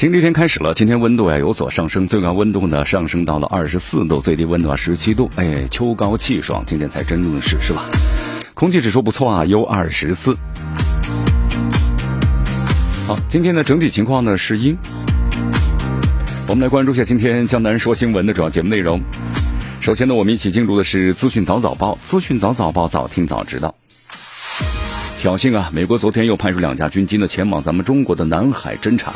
星期天开始了，今天温度呀有所上升，最高温度呢上升到了二十四度，最低温度啊十七度，哎，秋高气爽，今天才真正的是是吧？空气指数不错啊，，U 二十四。好，今天的整体情况呢是阴。我们来关注一下今天江南说新闻的主要节目内容。首先呢，我们一起进入的是资讯早早报，资讯早早报，早听早知道。挑衅啊！美国昨天又派出两架军机呢前往咱们中国的南海侦察。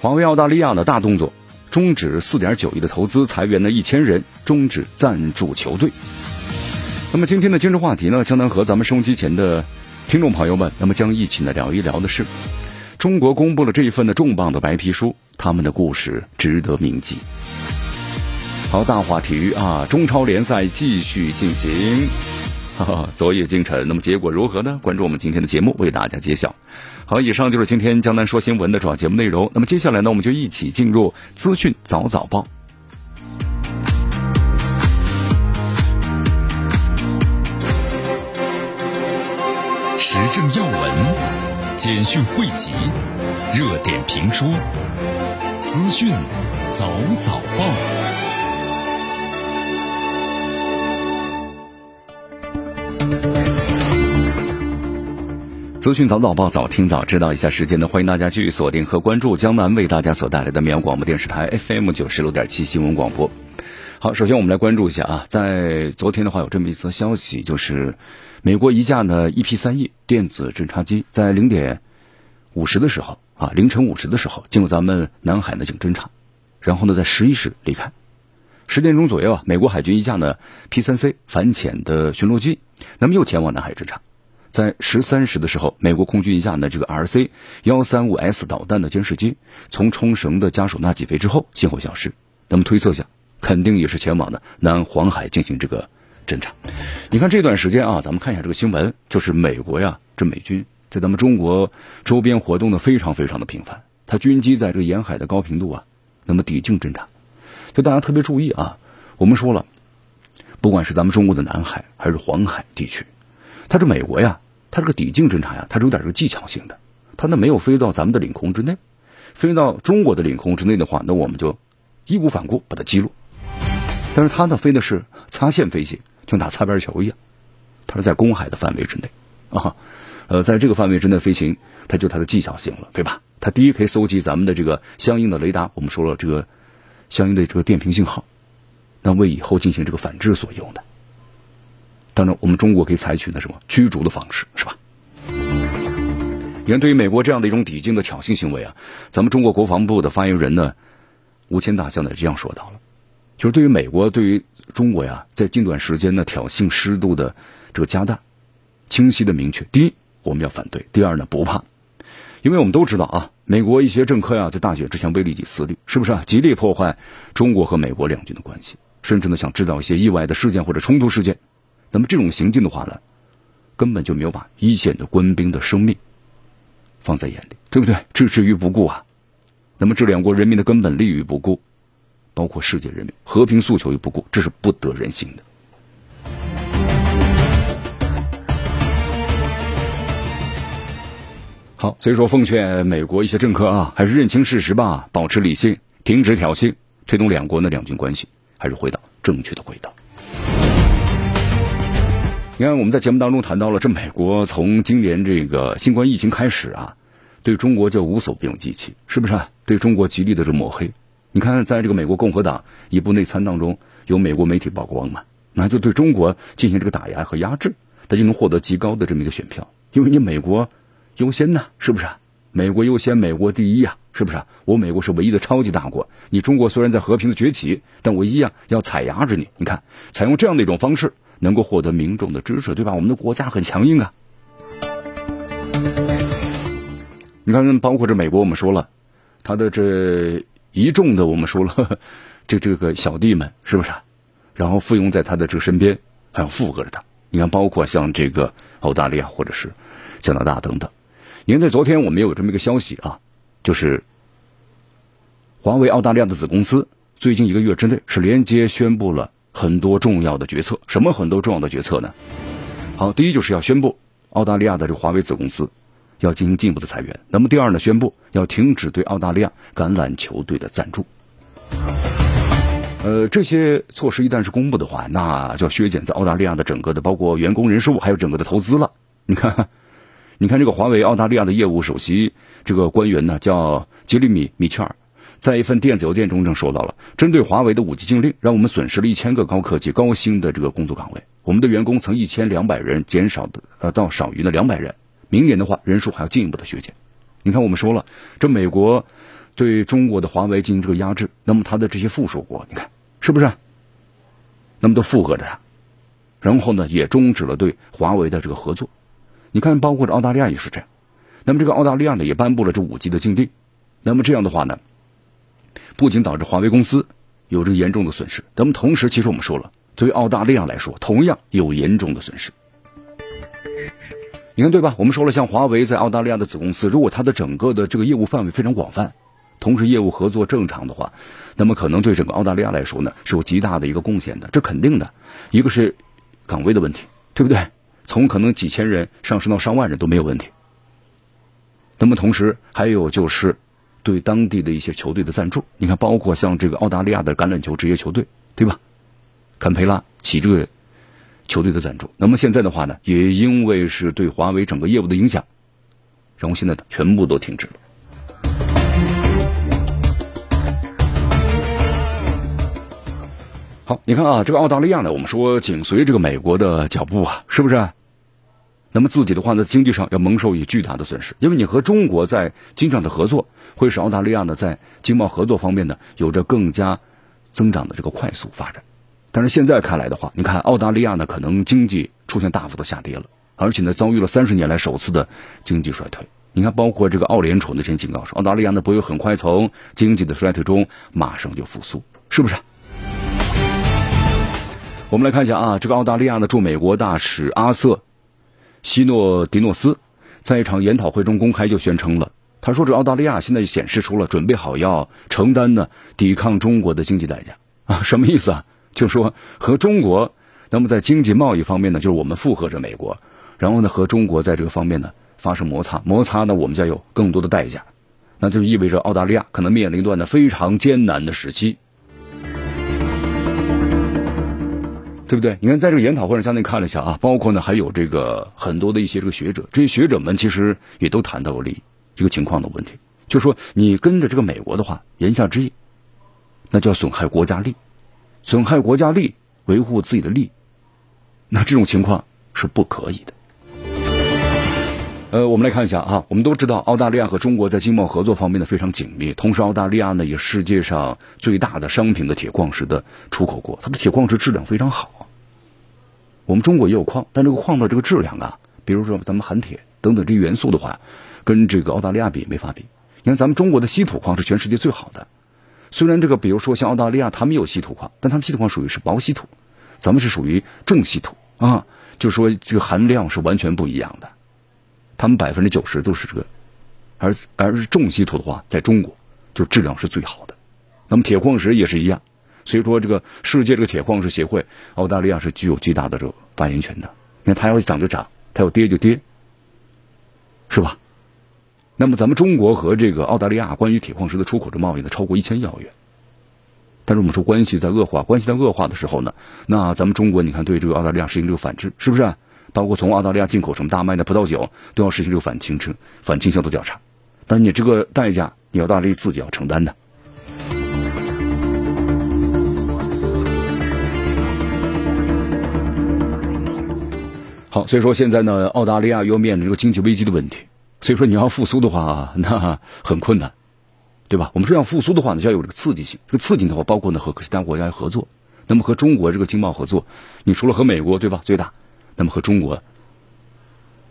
华为澳大利亚的大动作，终止四点九亿的投资，裁员呢一千人，终止赞助球队。那么今天的今日话题呢，将能和咱们收音机前的听众朋友们，那么将一起呢聊一聊的是，中国公布了这一份的重磅的白皮书，他们的故事值得铭记。好，大话题啊，中超联赛继续进行，哈哈，昨夜今晨，那么结果如何呢？关注我们今天的节目，为大家揭晓。好，以上就是今天江南说新闻的主要节目内容。那么接下来呢，我们就一起进入资讯早早报。时政要闻、简讯汇集、热点评说、资讯早早报。资讯早早报，早听早知道一下时间呢？欢迎大家继续锁定和关注江南为大家所带来的绵阳广播电视台 FM 九十六点七新闻广播。好，首先我们来关注一下啊，在昨天的话有这么一则消息，就是美国一架呢 EP 三 E 电子侦察机在零点五十的时候啊，凌晨五十的时候进入咱们南海呢进行侦察，然后呢在十一时离开。十点钟左右啊，美国海军一架呢 P 三 C 反潜的巡逻机，那么又前往南海侦察。在十三时的时候，美国空军一架呢这个 RC 幺三五 S 导弹的监视机从冲绳的加手纳起飞之后，先后消失。那么推测下，肯定也是前往的南黄海进行这个侦察。你看这段时间啊，咱们看一下这个新闻，就是美国呀，这美军在咱们中国周边活动的非常非常的频繁，他军机在这个沿海的高频度啊，那么抵近侦察。就大家特别注意啊，我们说了，不管是咱们中国的南海还是黄海地区。它这美国呀，它这个抵近侦察呀，它是有点这个技巧性的。它呢没有飞到咱们的领空之内，飞到中国的领空之内的话，那我们就义无反顾把它击落。但是它呢飞的是擦线飞行，就打擦边球一样，它是在公海的范围之内啊。呃，在这个范围之内飞行，它就它的技巧性了，对吧？它第一可以搜集咱们的这个相应的雷达，我们说了这个相应的这个电平信号，那为以后进行这个反制所用的。当然，我们中国可以采取的什么驱逐的方式，是吧？你看，对于美国这样的一种抵近的挑衅行为啊，咱们中国国防部的发言人呢，吴谦大将呢这样说到了，就是对于美国对于中国呀，在近段时间呢挑衅湿度的这个加大，清晰的明确，第一我们要反对，第二呢不怕，因为我们都知道啊，美国一些政客呀在大选之前威利己思虑，是不是啊？极力破坏中国和美国两军的关系，甚至呢想制造一些意外的事件或者冲突事件。那么这种行径的话呢，根本就没有把一线的官兵的生命放在眼里，对不对？置之于不顾啊！那么这两国人民的根本利益于不顾，包括世界人民和平诉求于不顾，这是不得人心的。好，所以说奉劝美国一些政客啊，还是认清事实吧，保持理性，停止挑衅，推动两国的两军关系还是回到正确的轨道。你看，我们在节目当中谈到了，这美国从今年这个新冠疫情开始啊，对中国就无所不用其极，是不是？对中国极力的这抹黑。你看，在这个美国共和党一部内参当中，有美国媒体曝光嘛，那就对中国进行这个打压和压制，他就能获得极高的这么一个选票，因为你美国优先呐，是不是？美国优先，美国第一呀，是不是？我美国是唯一的超级大国，你中国虽然在和平的崛起，但我一样要踩压着你。你看，采用这样的一种方式。能够获得民众的支持，对吧？我们的国家很强硬啊。你看，包括这美国，我们说了，他的这一众的，我们说了，这这个小弟们是不是？然后附庸在他的这个身边，还要附和着他。你看，包括像这个澳大利亚或者是加拿大等等。你看，在昨天我们也有这么一个消息啊，就是华为澳大利亚的子公司最近一个月之内是连接宣布了很多重要的决策。什么很多重要的决策呢？好，第一就是要宣布澳大利亚的这个华为子公司要进行进一步的裁员。那么第二呢，宣布要停止对澳大利亚橄榄球队的赞助。呃，这些措施一旦是公布的话，那就要削减在澳大利亚的整个的包括员工人数，还有整个的投资了。你看，你看这个华为澳大利亚的业务首席这个官员呢，叫杰里米米切尔，在一份电子邮件中正说到了，针对华为的五 G 禁令，让我们损失了一千个高科技、高薪的这个工作岗位。我们的员工从一千两百人减少的呃到少于的两百人，明年的话人数还要进一步的削减。你看，我们说了，这美国。对中国的华为进行这个压制，那么他的这些附属国，你看是不是？那么都附和着他，然后呢，也终止了对华为的这个合作。你看，包括这澳大利亚也是这样。那么这个澳大利亚呢，也颁布了这五 G 的禁令。那么这样的话呢，不仅导致华为公司有着严重的损失，那么同时，其实我们说了，对于澳大利亚来说，同样有严重的损失。你看对吧？我们说了，像华为在澳大利亚的子公司，如果它的整个的这个业务范围非常广泛。同时，业务合作正常的话，那么可能对整个澳大利亚来说呢，是有极大的一个贡献的。这肯定的，一个是岗位的问题，对不对？从可能几千人上升到上万人都没有问题。那么同时还有就是对当地的一些球队的赞助，你看，包括像这个澳大利亚的橄榄球职业球队，对吧？坎培拉起这个球队的赞助。那么现在的话呢，也因为是对华为整个业务的影响，然后现在全部都停止了。好，你看啊，这个澳大利亚呢，我们说紧随这个美国的脚步啊，是不是？那么自己的话呢，经济上要蒙受以巨大的损失，因为你和中国在经济上的合作，会使澳大利亚呢在经贸合作方面呢有着更加增长的这个快速发展。但是现在看来的话，你看澳大利亚呢可能经济出现大幅的下跌了，而且呢遭遇了三十年来首次的经济衰退。你看，包括这个澳联储的这些警告说，澳大利亚呢不会很快从经济的衰退中马上就复苏，是不是？我们来看一下啊，这个澳大利亚的驻美国大使阿瑟·希诺迪诺斯在一场研讨会中公开就宣称了，他说：“这澳大利亚现在显示出了准备好要承担呢抵抗中国的经济代价啊，什么意思啊？就说和中国，那么在经济贸易方面呢，就是我们附和着美国，然后呢和中国在这个方面呢发生摩擦，摩擦呢我们将有更多的代价，那就意味着澳大利亚可能面临一段呢非常艰难的时期。”对不对？你看，在这个研讨会上，相对看了一下啊，包括呢，还有这个很多的一些这个学者，这些学者们其实也都谈到了这个情况的问题，就是说，你跟着这个美国的话，言下之意，那就要损害国家利，损害国家利，维护自己的利，那这种情况是不可以的。呃，我们来看一下啊，我们都知道澳大利亚和中国在经贸合作方面呢非常紧密，同时澳大利亚呢也是世界上最大的商品的铁矿石的出口国，它的铁矿石质量非常好。我们中国也有矿，但这个矿的这个质量啊，比如说咱们含铁等等这些元素的话，跟这个澳大利亚比没法比。你看咱们中国的稀土矿是全世界最好的，虽然这个比如说像澳大利亚他们有稀土矿，但他们稀土矿属于是薄稀土，咱们是属于重稀土啊，就说这个含量是完全不一样的。他们百分之九十都是这个，而而是重稀土的话，在中国就质量是最好的。那么铁矿石也是一样，所以说这个世界这个铁矿石协会，澳大利亚是具有巨大的这个发言权的。你看它要涨就涨，它要跌就跌，是吧？那么咱们中国和这个澳大利亚关于铁矿石的出口的贸易呢，超过一千亿澳元。但是我们说关系在恶化，关系在恶化的时候呢，那咱们中国你看对这个澳大利亚实行这个反制，是不是？包括从澳大利亚进口什么大麦的葡萄酒，都要实行这个反倾倾反倾销的调查，但你这个代价，你澳大利亚自己要承担的。好，所以说现在呢，澳大利亚又面临这个经济危机的问题，所以说你要复苏的话，那很困难，对吧？我们说要复苏的话呢，就要有这个刺激性，这个刺激的话，包括呢和其他国家合作，那么和中国这个经贸合作，你除了和美国，对吧？最大。那么和中国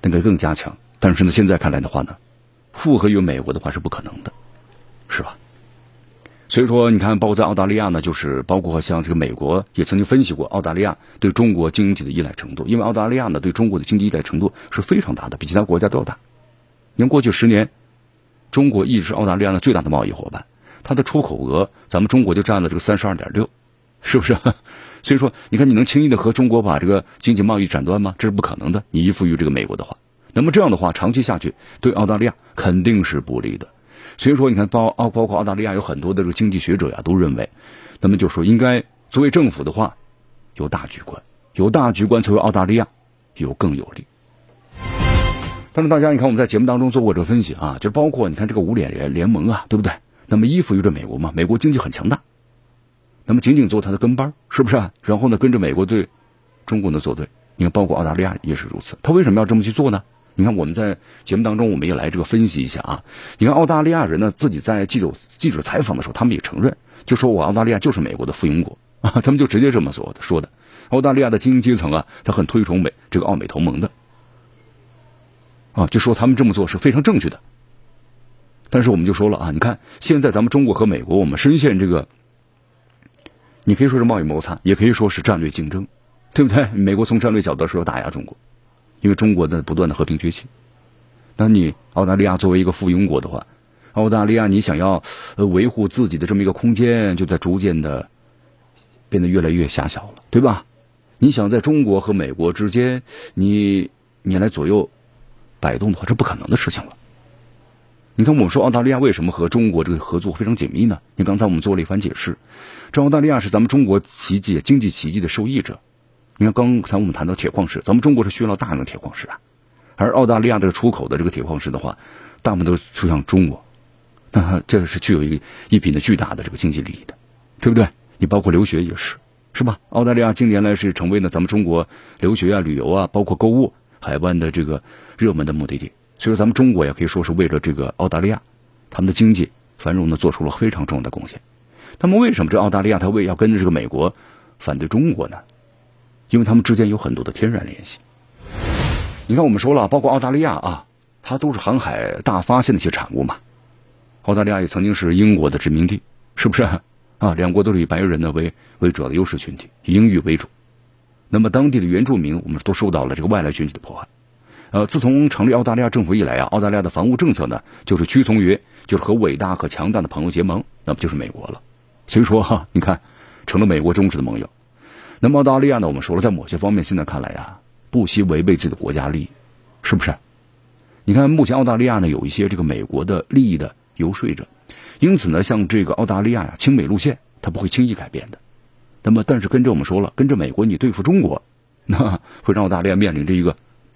那个更加强，但是呢，现在看来的话呢，复合于美国的话是不可能的，是吧？所以说，你看，包括在澳大利亚呢，就是包括像这个美国也曾经分析过澳大利亚对中国经济的依赖程度，因为澳大利亚呢对中国的经济依赖程度是非常大的，比其他国家都要大。因为过去十年，中国一直是澳大利亚的最大的贸易伙伴，它的出口额咱们中国就占了这个三十二点六，是不是？所以说，你看你能轻易的和中国把这个经济贸易斩断吗？这是不可能的。你依附于这个美国的话，那么这样的话，长期下去对澳大利亚肯定是不利的。所以说，你看，包澳包括澳大利亚有很多的这个经济学者呀，都认为，那么就说应该作为政府的话，有大局观，有大局观，作为澳大利亚有更有利。但是大家，你看我们在节目当中做过这个分析啊，就包括你看这个五脸联联盟啊，对不对？那么依附于这美国嘛，美国经济很强大，那么仅仅做他的跟班，是不是啊？然后呢，跟着美国对中国呢作对。你看，包括澳大利亚也是如此，他为什么要这么去做呢？你看，我们在节目当中，我们也来这个分析一下啊。你看，澳大利亚人呢，自己在记者记者采访的时候，他们也承认，就说我澳大利亚就是美国的附庸国啊，他们就直接这么说的说的。澳大利亚的精英阶层啊，他很推崇美这个澳美同盟的啊，就说他们这么做是非常正确的。但是我们就说了啊，你看现在咱们中国和美国，我们深陷这个，你可以说是贸易摩擦，也可以说是战略竞争，对不对？美国从战略角度说打压中国。因为中国在不断的和平崛起，那你澳大利亚作为一个附庸国的话，澳大利亚你想要呃维护自己的这么一个空间，就在逐渐的变得越来越狭小了，对吧？你想在中国和美国之间，你你来左右摆动的话，这不可能的事情了。你看，我们说澳大利亚为什么和中国这个合作非常紧密呢？你刚才我们做了一番解释，这澳大利亚是咱们中国奇迹经济奇迹的受益者。你看，刚才我们谈到铁矿石，咱们中国是需要大量的铁矿石啊，而澳大利亚的出口的这个铁矿石的话，大部分都出向中国，那这个是具有一一笔的巨大的这个经济利益的，对不对？你包括留学也是，是吧？澳大利亚近年来是成为了咱们中国留学啊、旅游啊，包括购物、海湾的这个热门的目的地。所以说，咱们中国也可以说是为了这个澳大利亚他们的经济繁荣呢，做出了非常重要的贡献。那么，为什么这澳大利亚他为要跟着这个美国反对中国呢？因为他们之间有很多的天然联系。你看，我们说了，包括澳大利亚啊，它都是航海大发现的一些产物嘛。澳大利亚也曾经是英国的殖民地，是不是啊？两国都是以白人呢为为主要的优势群体，以英语为主。那么当地的原住民，我们都受到了这个外来群体的迫害。呃，自从成立澳大利亚政府以来啊，澳大利亚的防务政策呢，就是屈从于就是和伟大和强大的朋友结盟，那不就是美国了。所以说哈，你看，成了美国忠实的盟友。那么澳大利亚呢？我们说了，在某些方面，现在看来呀，不惜违背自己的国家利益，是不是？你看，目前澳大利亚呢，有一些这个美国的利益的游说者，因此呢，像这个澳大利亚呀，亲美路线，它不会轻易改变的。那么，但是跟着我们说了，跟着美国你对付中国，那会让澳大利亚面临着一个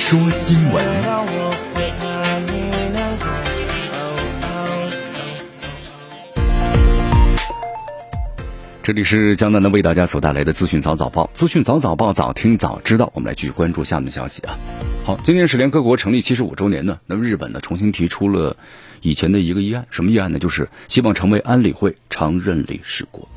说新闻。这里是江南的为大家所带来的资讯早早报，资讯早早报，早听早知道。我们来继续关注下面的消息啊。好，今天是联合国成立七十五周年呢，那么日本呢重新提出了以前的一个议案，什么议案呢？就是希望成为安理会常任理事国。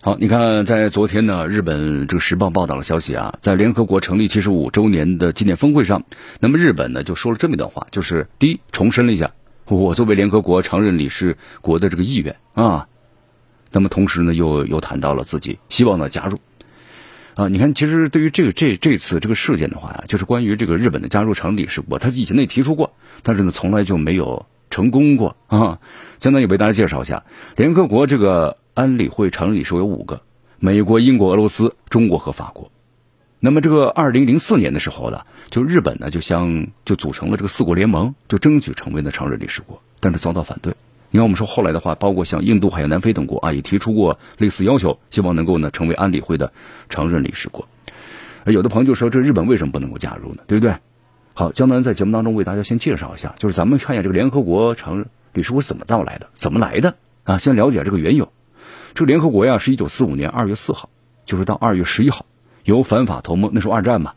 好，你看，在昨天呢，日本这个时报报道了消息啊，在联合国成立七十五周年的纪念峰会上，那么日本呢就说了这么一段话，就是第一，重申了一下。我作为联合国常任理事国的这个意愿啊，那么同时呢，又又谈到了自己希望呢加入啊。你看，其实对于这个这这次这个事件的话呀，就是关于这个日本的加入常任理事国，他以前也提出过，但是呢，从来就没有成功过啊。相当于为大家介绍一下，联合国这个安理会常任理事国有五个：美国、英国、俄罗斯、中国和法国。那么这个二零零四年的时候呢，就日本呢就相就组成了这个四国联盟，就争取成为呢常任理事国，但是遭到反对。你看我们说后来的话，包括像印度还有南非等国啊，也提出过类似要求，希望能够呢成为安理会的常任理事国。有的朋友就说，这日本为什么不能够加入呢？对不对？好，江南在节目当中为大家先介绍一下，就是咱们看一下这个联合国常任理事国是怎么到来的，怎么来的啊？先了解这个缘由。这联合国呀，是一九四五年二月四号，就是到二月十一号，由反法同盟那时候二战嘛，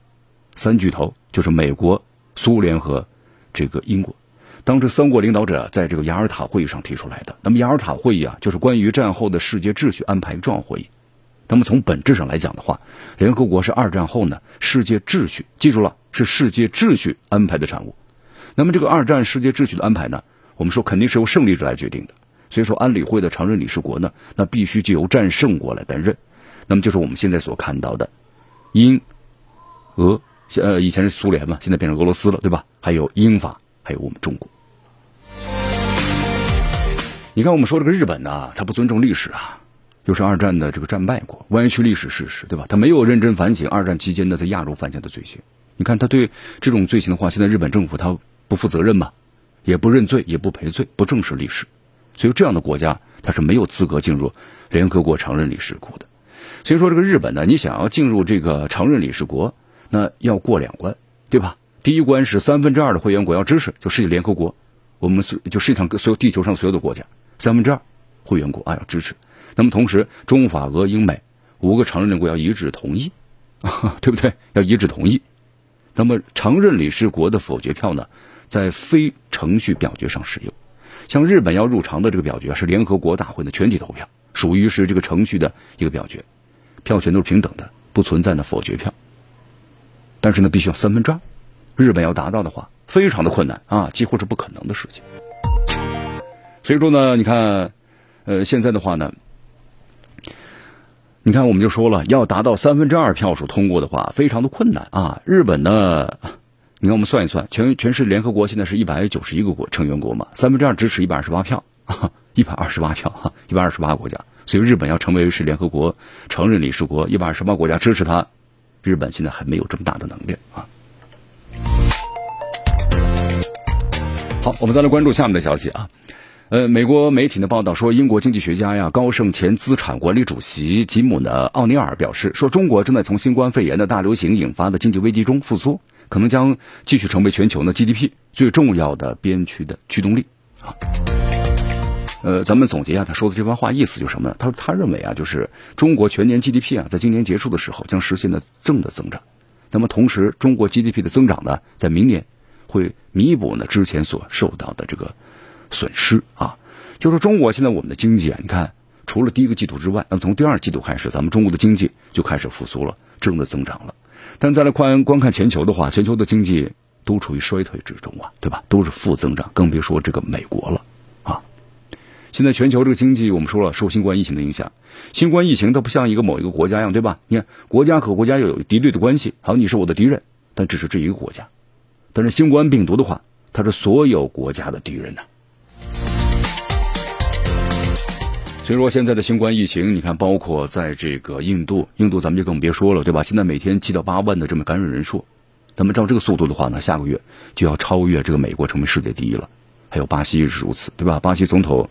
三巨头就是美国、苏联和这个英国，当时三国领导者在这个雅尔塔会议上提出来的。那么雅尔塔会议啊，就是关于战后的世界秩序安排重要会议。那么从本质上来讲的话，联合国是二战后呢世界秩序，记住了是世界秩序安排的产物。那么这个二战世界秩序的安排呢，我们说肯定是由胜利者来决定的。所以说安理会的常任理事国呢，那必须就由战胜国来担任。那么就是我们现在所看到的英、俄，呃以前是苏联嘛，现在变成俄罗斯了，对吧？还有英法，还有我们中国。你看我们说这个日本呢，他不尊重历史啊。又是二战的这个战败国，歪曲历史事实，对吧？他没有认真反省二战期间的在亚洲犯下的罪行。你看他对这种罪行的话，现在日本政府他不负责任嘛，也不认罪，也不赔罪，不正视历史，所以这样的国家他是没有资格进入联合国常任理事国的。所以说这个日本呢，你想要进入这个常任理事国，那要过两关，对吧？第一关是三分之二的会员国要支持，就世界联合国，我们是就世界上所有地球上所有的国家三分之二会员国啊要支持。那么同时，中法俄英美五个常任国要一致同意啊，对不对？要一致同意。那么常任理事国的否决票呢，在非程序表决上使用。像日本要入常的这个表决是联合国大会的全体投票，属于是这个程序的一个表决，票权都是平等的，不存在呢否决票。但是呢，必须要三分之二。日本要达到的话，非常的困难啊，几乎是不可能的事情。所以说呢，你看，呃，现在的话呢。你看，我们就说了，要达到三分之二票数通过的话，非常的困难啊。日本呢，你看我们算一算，全全市联合国现在是一百九十一个国成员国嘛，三分之二支持一百二十八票，一百二十八票哈，一百二十八个国家，所以日本要成为是联合国常任理事国，一百二十八国家支持他，日本现在还没有这么大的能力啊。好，我们再来关注下面的消息啊。呃，美国媒体的报道说，英国经济学家呀高盛前资产管理主席吉姆呢奥尼尔表示，说中国正在从新冠肺炎的大流行引发的经济危机中复苏，可能将继续成为全球呢 GDP 最重要的边区的驱动力啊。呃，咱们总结一下他说的这番话意思就是什么呢？他说他认为啊，就是中国全年 GDP 啊，在今年结束的时候将实现的正的增长，那么同时中国 GDP 的增长呢，在明年会弥补呢之前所受到的这个。损失啊，就是中国现在我们的经济啊，你看，除了第一个季度之外，那么从第二季度开始，咱们中国的经济就开始复苏了，正的增长了。但再来观观看全球的话，全球的经济都处于衰退之中啊，对吧？都是负增长，更别说这个美国了啊。现在全球这个经济，我们说了，受新冠疫情的影响，新冠疫情它不像一个某一个国家一样，对吧？你看，国家和国家又有敌对的关系，好，你是我的敌人，但只是这一个国家。但是新冠病毒的话，它是所有国家的敌人呢。所以说，现在的新冠疫情，你看，包括在这个印度，印度咱们就更别说了，对吧？现在每天七到八万的这么感染人数，那么照这个速度的话呢，下个月就要超越这个美国，成为世界第一了。还有巴西也是如此，对吧？巴西总统，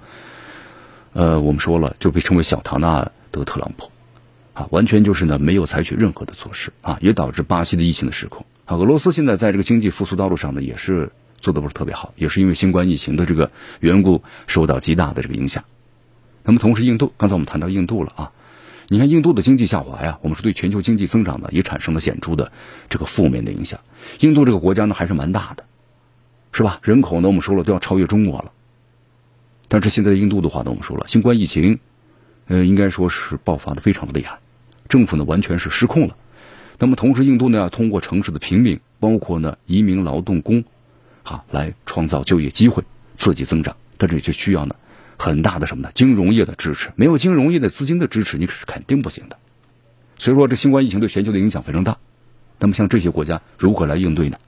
呃，我们说了，就被称为小唐纳德特朗普，啊，完全就是呢没有采取任何的措施啊，也导致巴西的疫情的失控。啊，俄罗斯现在在这个经济复苏道路上呢，也是做的不是特别好，也是因为新冠疫情的这个缘故，受到极大的这个影响。那么同时，印度刚才我们谈到印度了啊，你看印度的经济下滑呀，我们说对全球经济增长呢也产生了显著的这个负面的影响。印度这个国家呢还是蛮大的，是吧？人口呢我们说了都要超越中国了，但是现在印度的话呢我们说了，新冠疫情，呃应该说是爆发的非常的厉害，政府呢完全是失控了。那么同时，印度呢要通过城市的平民，包括呢移民劳动工，啊来创造就业机会，刺激增长，但是就需要呢。很大的什么呢？金融业的支持，没有金融业的资金的支持，你是肯定不行的。所以说，这新冠疫情对全球的影响非常大。那么，像这些国家如何来应对呢？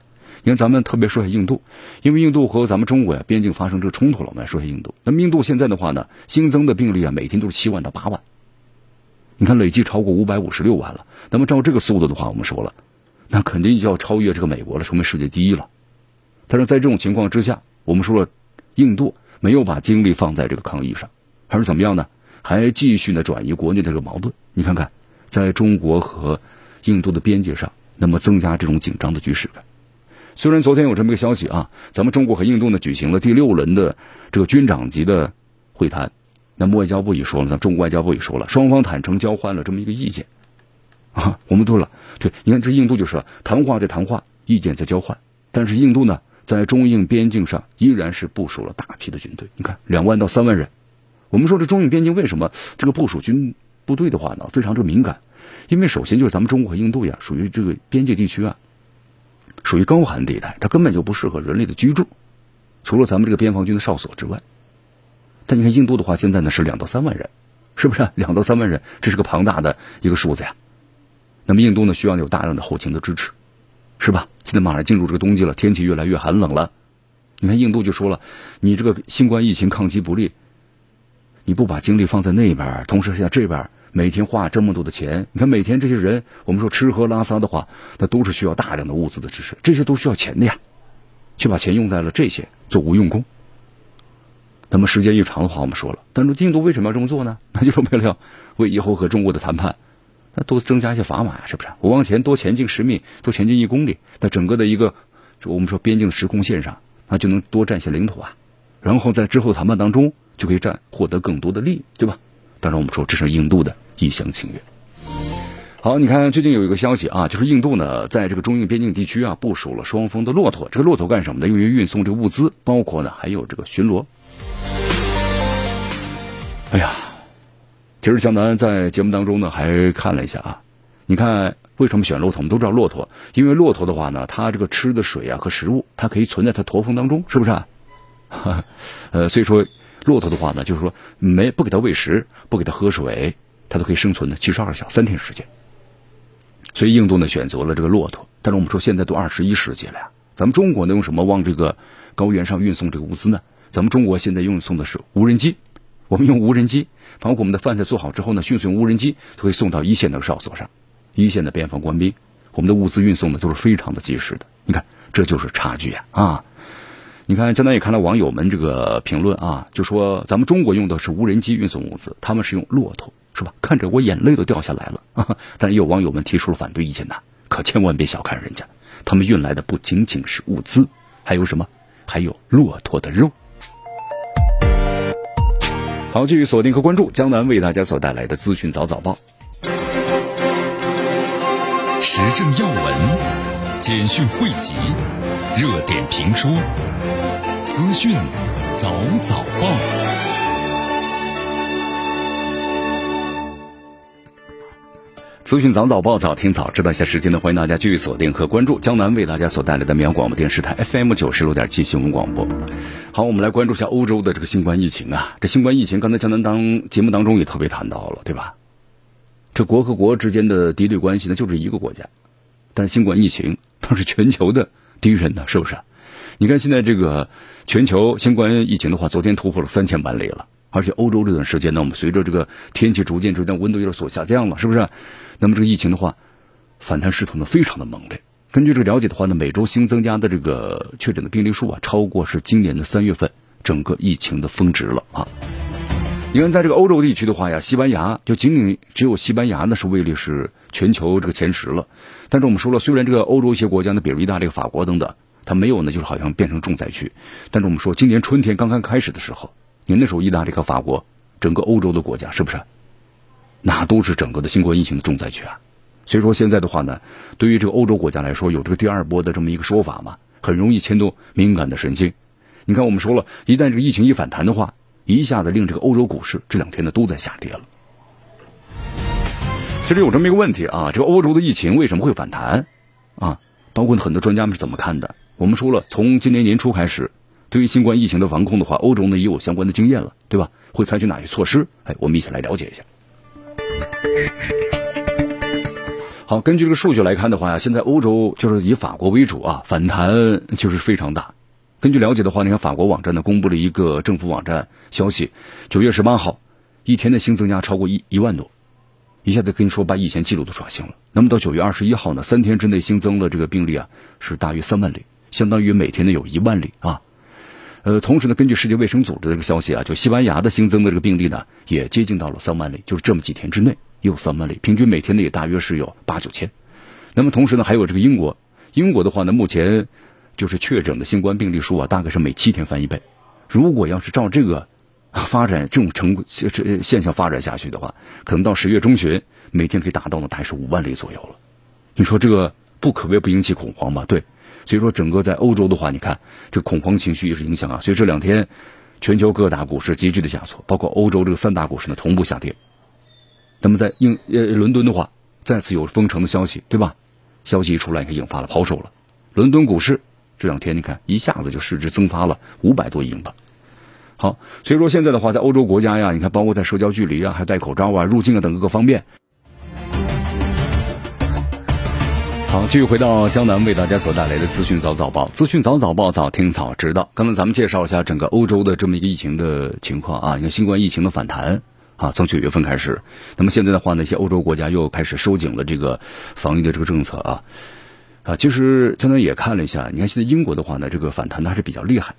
你看，咱们特别说一下印度，因为印度和咱们中国呀边境发生这个冲突了，我们来说一下印度。那么，印度现在的话呢，新增的病例啊，每天都是七万到八万，你看累计超过五百五十六万了。那么，照这个速度的话，我们说了，那肯定就要超越这个美国了，成为世界第一了。但是在这种情况之下，我们说了，印度。没有把精力放在这个抗疫上，还是怎么样呢？还继续呢转移国内的这个矛盾。你看看，在中国和印度的边界上，那么增加这种紧张的局势感。虽然昨天有这么一个消息啊，咱们中国和印度呢举行了第六轮的这个军长级的会谈，那么外交部也说了，咱中国外交部也说了，双方坦诚交换了这么一个意见啊。我们对了，对，你看这印度就是谈话在谈话，意见在交换，但是印度呢，在中印边境上依然是部署了大批的军队，你看两万到三万人。我们说这中印边境为什么这个部署军部队的话呢，非常之敏感？因为首先就是咱们中国和印度呀，属于这个边界地区啊，属于高寒地带，它根本就不适合人类的居住。除了咱们这个边防军的哨所之外，但你看印度的话，现在呢是两到三万人，是不是？两到三万人，这是个庞大的一个数字呀。那么印度呢，需要有大量的后勤的支持，是吧？现在马上进入这个冬季了，天气越来越寒冷了。你看印度就说了，你这个新冠疫情抗击不力。你不把精力放在那边，同时像这边每天花这么多的钱，你看每天这些人，我们说吃喝拉撒的话，那都是需要大量的物资的支持，这些都需要钱的呀，却把钱用在了这些做无用功。那么时间一长的话，我们说了，但是印度为什么要这么做呢？那就是为了要为以后和中国的谈判，那多增加一些砝码呀，是不是？我往前多前进十米，多前进一公里，那整个的一个我们说边境的时空线上，那就能多占些领土啊，然后在之后谈判当中。就可以占获得更多的利益，对吧？当然，我们说这是印度的一厢情愿。好，你看最近有一个消息啊，就是印度呢在这个中印边境地区啊部署了双峰的骆驼。这个骆驼干什么呢？用于运送这个物资，包括呢还有这个巡逻。哎呀，其实江南在节目当中呢还看了一下啊，你看为什么选骆驼？我们都知道骆驼，因为骆驼的话呢，它这个吃的水啊和食物，它可以存在它驼峰当中，是不是啊？呃，所以说。骆驼的话呢，就是说没不给它喂食，不给它喝水，它都可以生存的七十二小三天时间。所以印度呢选择了这个骆驼。但是我们说现在都二十一世纪了呀，咱们中国呢用什么往这个高原上运送这个物资呢？咱们中国现在运送的是无人机，我们用无人机，包括我们的饭菜做好之后呢，迅速用无人机就可以送到一线的哨所上，一线的边防官兵，我们的物资运送的都是非常的及时的。你看，这就是差距啊啊！你看，江南也看到网友们这个评论啊，就说咱们中国用的是无人机运送物资，他们是用骆驼，是吧？看着我眼泪都掉下来了。啊、但是也有网友们提出了反对意见呐，可千万别小看人家，他们运来的不仅仅是物资，还有什么？还有骆驼的肉。好，继续锁定和关注江南为大家所带来的资讯早早报，时政要闻、简讯汇集、热点评书。资讯早早报，资讯早早报，早听早知道一下时间呢？欢迎大家继续锁定和关注江南为大家所带来的绵阳广播电视台 FM 九十六点七新闻广播。好，我们来关注一下欧洲的这个新冠疫情啊。这新冠疫情，刚才江南当节目当中也特别谈到了，对吧？这国和国之间的敌对关系呢，就是一个国家，但新冠疫情它是全球的敌人呢，是不是？你看现在这个全球新冠疫情的话，昨天突破了三千万例了，而且欧洲这段时间呢，我们随着这个天气逐渐逐渐温度有所下降了，是不是？那么这个疫情的话，反弹势头呢非常的猛烈。根据这个了解的话呢，每周新增加的这个确诊的病例数啊，超过是今年的三月份整个疫情的峰值了啊。你看，在这个欧洲地区的话呀，西班牙就仅仅只有西班牙呢是位列是全球这个前十了。但是我们说了，虽然这个欧洲一些国家呢，比如意大利、法国等等。它没有呢，就是好像变成重灾区。但是我们说，今年春天刚刚开始的时候，你那时候意大利和法国，整个欧洲的国家是不是？那都是整个的新冠疫情的重灾区啊。所以说现在的话呢，对于这个欧洲国家来说，有这个第二波的这么一个说法嘛，很容易牵动敏感的神经。你看，我们说了一旦这个疫情一反弹的话，一下子令这个欧洲股市这两天呢都在下跌了。其实有这么一个问题啊，这个欧洲的疫情为什么会反弹啊？包括很多专家们是怎么看的？我们说了，从今年年初开始，对于新冠疫情的防控的话，欧洲呢也有相关的经验了，对吧？会采取哪些措施？哎，我们一起来了解一下。好，根据这个数据来看的话呀，现在欧洲就是以法国为主啊，反弹就是非常大。根据了解的话，你看法国网站呢公布了一个政府网站消息，九月十八号一天的新增加超过一一万多。一下子跟你说把以前记录都刷新了。那么到九月二十一号呢，三天之内新增了这个病例啊，是大约三万例，相当于每天呢有一万例啊。呃，同时呢，根据世界卫生组织的这个消息啊，就西班牙的新增的这个病例呢，也接近到了三万例，就是这么几天之内有三万例，平均每天呢也大约是有八九千。那么同时呢，还有这个英国，英国的话呢，目前就是确诊的新冠病例数啊，大概是每七天翻一倍。如果要是照这个发展这种成这现象发展下去的话，可能到十月中旬，每天可以达到呢大概是五万例左右了。你说这个不可谓不引起恐慌吧？对，所以说整个在欧洲的话，你看这恐慌情绪也是影响啊。所以这两天全球各大股市急剧的下挫，包括欧洲这个三大股市呢同步下跌。那么在英呃伦敦的话，再次有封城的消息，对吧？消息一出来，你看引发了抛售了。伦敦股市这两天你看一下子就市值增发了五百多亿英镑。好，所以说现在的话，在欧洲国家呀，你看包括在社交距离啊、还戴口罩啊、入境啊等各个方面。好，继续回到江南为大家所带来的资讯早早报，资讯早早报早听早知道。刚才咱们介绍一下整个欧洲的这么一个疫情的情况啊，你看新冠疫情的反弹啊，从九月份开始，那么现在的话呢，一些欧洲国家又开始收紧了这个防疫的这个政策啊。啊，其实江南也看了一下，你看现在英国的话呢，这个反弹的还是比较厉害。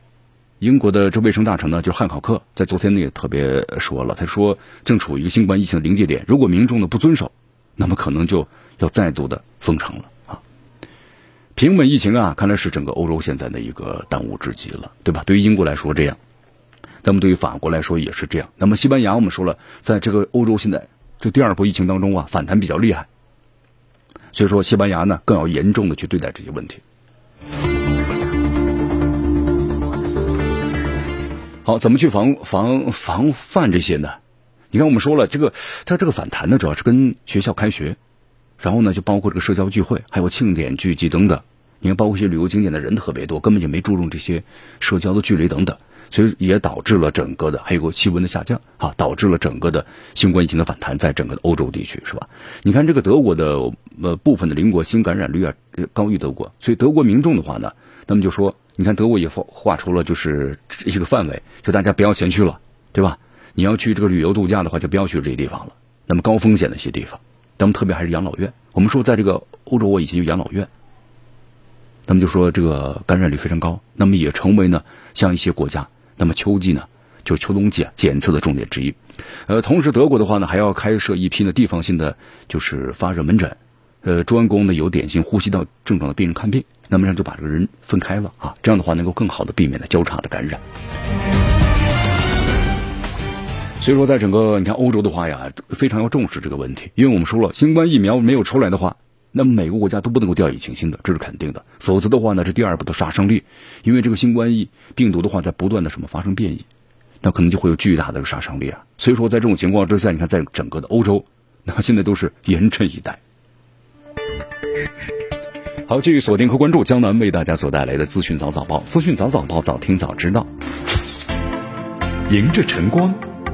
英国的这卫生大臣呢，就是汉考克，在昨天呢也特别说了，他说正处于一个新冠疫情的临界点，如果民众呢不遵守，那么可能就要再度的封城了。平稳疫情啊，看来是整个欧洲现在的一个当务之急了，对吧？对于英国来说这样，那么对于法国来说也是这样。那么西班牙我们说了，在这个欧洲现在这第二波疫情当中啊，反弹比较厉害。所以说，西班牙呢更要严重的去对待这些问题。好，怎么去防防防范这些呢？你看，我们说了，这个它这个反弹呢，主要是跟学校开学，然后呢，就包括这个社交聚会，还有庆典聚集等等。你看，包括一些旅游景点的人特别多，根本就没注重这些社交的距离等等。所以也导致了整个的还有个气温的下降啊，导致了整个的新冠疫情的反弹，在整个的欧洲地区是吧？你看这个德国的呃部分的邻国新感染率啊高于德国，所以德国民众的话呢，那么就说，你看德国也画画出了就是一个范围，就大家不要前去了，对吧？你要去这个旅游度假的话，就不要去这些地方了。那么高风险的一些地方，咱们特别还是养老院。我们说在这个欧洲，我以前有养老院，那么就说这个感染率非常高，那么也成为呢像一些国家。那么秋季呢，就秋冬季啊，检测的重点之一。呃，同时德国的话呢，还要开设一批呢地方性的就是发热门诊，呃，专攻呢有典型呼吸道症状的病人看病。那么这样就把这个人分开了啊，这样的话能够更好的避免了交叉的感染。所以说，在整个你看欧洲的话呀，非常要重视这个问题，因为我们说了，新冠疫苗没有出来的话。那么每个国家都不能够掉以轻心的，这是肯定的。否则的话呢，这第二步的杀伤力，因为这个新冠疫病毒的话在不断的什么发生变异，那可能就会有巨大的杀伤力啊。所以说，在这种情况之下，你看在整个的欧洲，那现在都是严阵以待。好，继续锁定和关注江南为大家所带来的资讯早早报，资讯早早报，早听早知道。迎着晨光，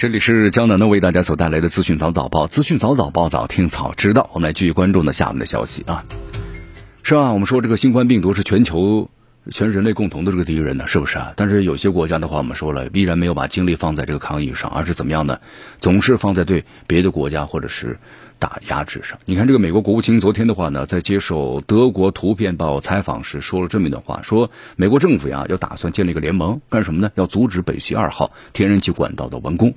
这里是江南的为大家所带来的资讯早早报，资讯早早报早听早知道。我们来继续关注呢下面的消息啊。是啊，我们说这个新冠病毒是全球。全人类共同的这个敌人呢，是不是啊？但是有些国家的话，我们说了，依然没有把精力放在这个抗疫上，而是怎么样呢？总是放在对别的国家或者是打压之上。你看，这个美国国务卿昨天的话呢，在接受德国《图片报》采访时说了这么一段话，说美国政府呀要打算建立一个联盟，干什么呢？要阻止北溪二号天然气管道的完工。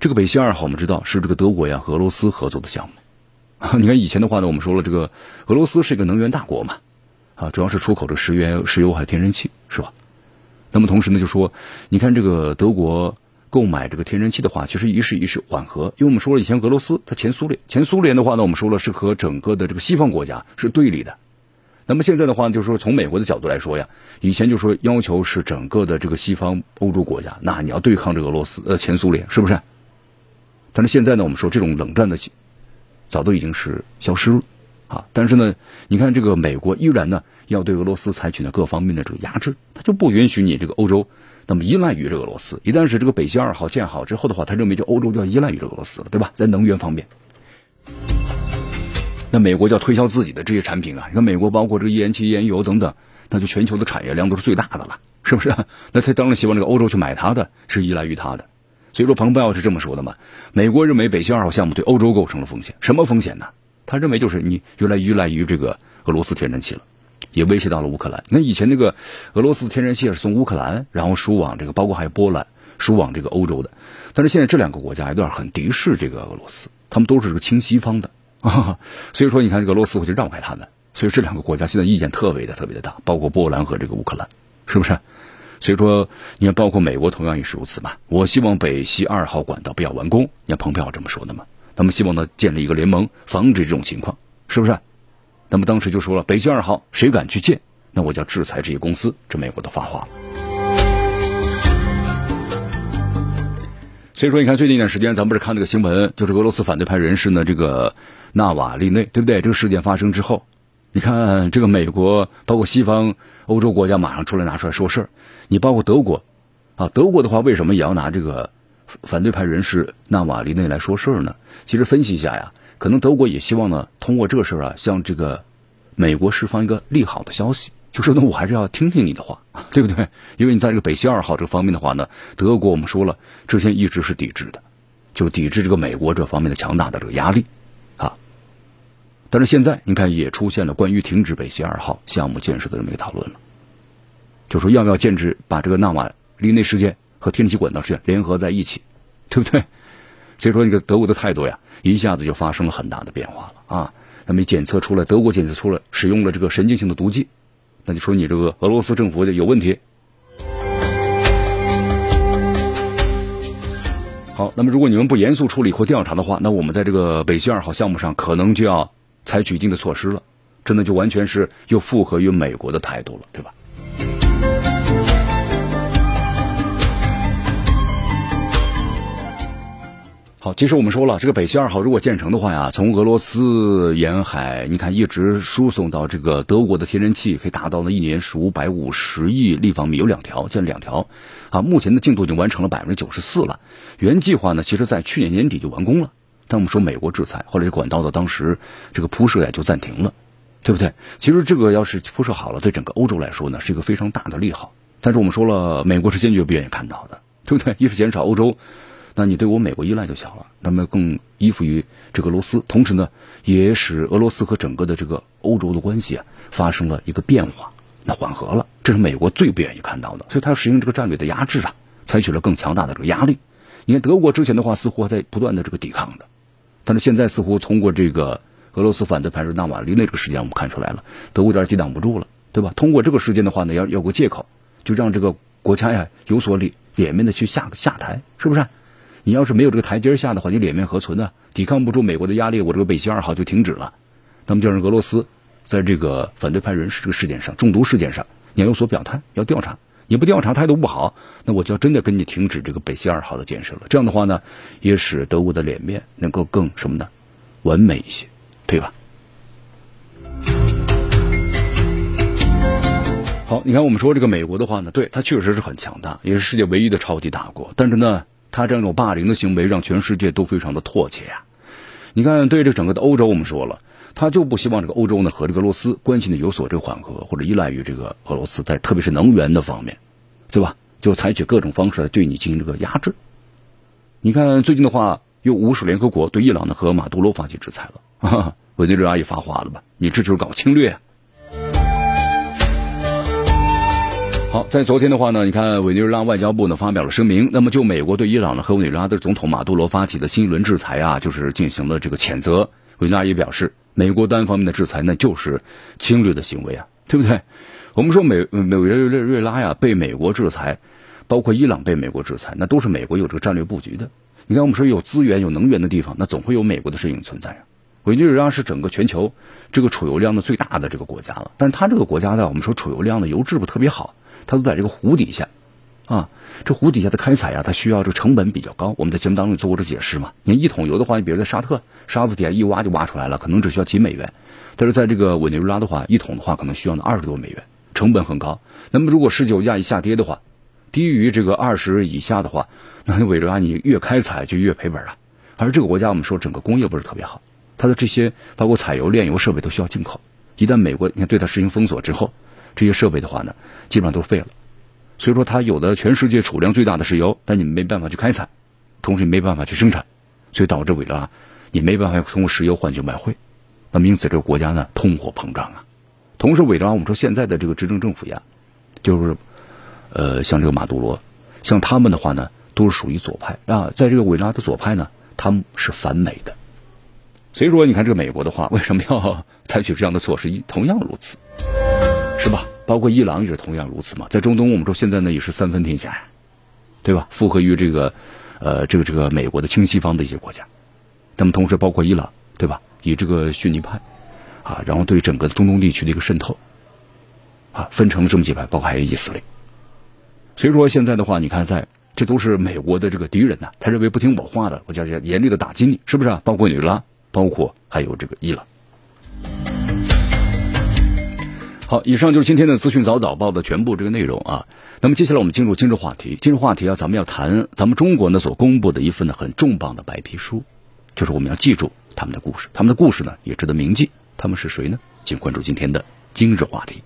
这个北溪二号我们知道是这个德国呀和俄罗斯合作的项目。你看以前的话呢，我们说了，这个俄罗斯是一个能源大国嘛。啊，主要是出口的石油、石油还有天然气，是吧？那么同时呢，就说，你看这个德国购买这个天然气的话，其实一时一时缓和，因为我们说了，以前俄罗斯它前苏联，前苏联的话呢，我们说了是和整个的这个西方国家是对立的。那么现在的话，就是说从美国的角度来说呀，以前就说要求是整个的这个西方欧洲国家，那你要对抗这个俄罗斯呃前苏联，是不是？但是现在呢，我们说这种冷战的早都已经是消失了。啊，但是呢，你看这个美国依然呢要对俄罗斯采取呢各方面的这个压制，他就不允许你这个欧洲那么依赖于这个俄罗斯。一旦是这个北溪二号建好之后的话，他认为就欧洲就要依赖于这俄罗斯了，对吧？在能源方面，那美国就要推销自己的这些产品啊。你看美国包括这个页岩气、页岩油等等，那就全球的产业量都是最大的了，是不是？那他当然希望这个欧洲去买它的，是依赖于它的。所以说，蓬佩奥是这么说的嘛？美国认为北溪二号项目对欧洲构成了风险，什么风险呢？他认为就是你越来依赖于这个俄罗斯天然气了，也威胁到了乌克兰。那以前那个俄罗斯天然气是从乌克兰，然后输往这个，包括还有波兰输往这个欧洲的。但是现在这两个国家有点很敌视这个俄罗斯，他们都是这个亲西方的啊。所以说，你看这个俄罗斯会去让开他们。所以这两个国家现在意见特别的特别的大，包括波兰和这个乌克兰，是不是？所以说，你看，包括美国同样也是如此嘛。我希望北溪二号管道不要完工，你看蓬佩奥这么说的嘛。他们希望呢建立一个联盟，防止这种情况，是不是？那么当时就说了，北京二号谁敢去建，那我就要制裁这些公司。这美国都发话了。所以说，你看最近一段时间，咱们不是看那个新闻，就是俄罗斯反对派人士呢，这个纳瓦利内，对不对？这个事件发生之后，你看这个美国，包括西方欧洲国家，马上出来拿出来说事儿。你包括德国，啊，德国的话为什么也要拿这个反对派人士纳瓦利内来说事儿呢？其实分析一下呀，可能德国也希望呢，通过这个事儿啊，向这个美国释放一个利好的消息，就说呢，我还是要听听你的话，对不对？因为你在这个北溪二号这个方面的话呢，德国我们说了，之前一直是抵制的，就抵制这个美国这方面的强大的这个压力，啊，但是现在你看也出现了关于停止北溪二号项目建设的这么一个讨论了。就说要不要建制，把这个纳瓦利内事件和天然气管道事件联合在一起，对不对？所以说，这个德国的态度呀，一下子就发生了很大的变化了啊！那么检测出来，德国检测出来使用了这个神经性的毒剂，那就说你这个俄罗斯政府就有问题。好，那么如果你们不严肃处理或调查的话，那我们在这个北溪二号项目上可能就要采取一定的措施了，真的就完全是又符合于美国的态度了，对吧？好，其实我们说了，这个北溪二号如果建成的话呀，从俄罗斯沿海，你看一直输送到这个德国的天然气，可以达到呢一年是五百五十亿立方米，有两条，建两条，啊，目前的进度已经完成了百分之九十四了。原计划呢，其实在去年年底就完工了，但我们说美国制裁，后来这管道的当时这个铺设呀就暂停了，对不对？其实这个要是铺设好了，对整个欧洲来说呢，是一个非常大的利好。但是我们说了，美国是坚决不愿意看到的，对不对？一是减少欧洲。那你对我美国依赖就小了，那么更依附于这个俄罗斯，同时呢，也使俄罗斯和整个的这个欧洲的关系啊发生了一个变化，那缓和了，这是美国最不愿意看到的，所以他实行这个战略的压制啊，采取了更强大的这个压力。你看德国之前的话似乎在不断的这个抵抗的，但是现在似乎通过这个俄罗斯反对派是纳瓦利内这个事件，我们看出来了，德国有点抵挡不住了，对吧？通过这个事件的话呢，要有个借口，就让这个国家呀有所脸脸面的去下下台，是不是？你要是没有这个台阶下的话，你脸面何存呢？抵抗不住美国的压力，我这个北溪二号就停止了。那么就让俄罗斯在这个反对派人士这个事件上、中毒事件上，你要有所表态，要调查。你不调查，态度不好，那我就要真的跟你停止这个北溪二号的建设了。这样的话呢，也使德国的脸面能够更什么呢？完美一些，对吧？好，你看我们说这个美国的话呢，对它确实是很强大，也是世界唯一的超级大国，但是呢。他这种霸凌的行为，让全世界都非常的唾弃呀。你看，对这整个的欧洲，我们说了，他就不希望这个欧洲呢和这个俄罗斯关系呢有所这个缓和，或者依赖于这个俄罗斯，在特别是能源的方面，对吧？就采取各种方式来对你进行这个压制。你看最近的话，又无视联合国对伊朗呢和马杜罗发起制裁了，委内瑞拉也发话了吧？你这就是搞侵略。好，在昨天的话呢，你看委内瑞拉外交部呢发表了声明，那么就美国对伊朗呢和委内瑞拉的总统马杜罗发起的新一轮制裁啊，就是进行了这个谴责。委内瑞拉也表示，美国单方面的制裁那就是侵略的行为啊，对不对？我们说美美委内瑞拉呀被美国制裁，包括伊朗被美国制裁，那都是美国有这个战略布局的。你看，我们说有资源有能源的地方，那总会有美国的身影存在啊。委内瑞拉是整个全球这个储油量的最大的这个国家了，但是它这个国家呢，我们说储油量的油质不特别好。它都在这个湖底下，啊，这湖底下的开采呀，它需要这个成本比较高。我们在节目当中做过这解释嘛。你看一桶油的话，你比如在沙特沙子底下一挖就挖出来了，可能只需要几美元。但是在这个委内瑞拉的话，一桶的话可能需要呢二十多美元，成本很高。那么如果石油价一下跌的话，低于这个二十以下的话，那委内瑞拉你越开采就越赔本了。而这个国家我们说整个工业不是特别好，它的这些包括采油炼油设备都需要进口。一旦美国你看对它实行封锁之后，这些设备的话呢，基本上都废了。所以说它有的全世界储量最大的石油，但你们没办法去开采，同时也没办法去生产，所以导致委拉也没办法通过石油换取外汇。那么因此这个国家呢通货膨胀啊。同时委拉我们说现在的这个执政政府呀，就是呃像这个马杜罗，像他们的话呢都是属于左派啊，在这个委拉的左派呢，他们是反美的。所以说，你看这个美国的话，为什么要采取这样的措施？同样如此，是吧？包括伊朗也是同样如此嘛。在中东，我们说现在呢也是三分天下呀，对吧？附和于这个，呃，这个这个美国的亲西方的一些国家。那么同时包括伊朗，对吧？以这个逊尼派，啊，然后对整个中东地区的一个渗透，啊，分成了这么几派，包括还有以色列。所以说现在的话，你看，在这都是美国的这个敌人呐，他认为不听我话的，我叫叫严厉的打击你，是不是啊？包括女拉。包括还有这个伊朗。好，以上就是今天的资讯早早报的全部这个内容啊。那么接下来我们进入今日话题。今日话题啊，咱们要谈咱们中国呢所公布的一份呢很重磅的白皮书，就是我们要记住他们的故事，他们的故事呢也值得铭记。他们是谁呢？请关注今天的今日话题。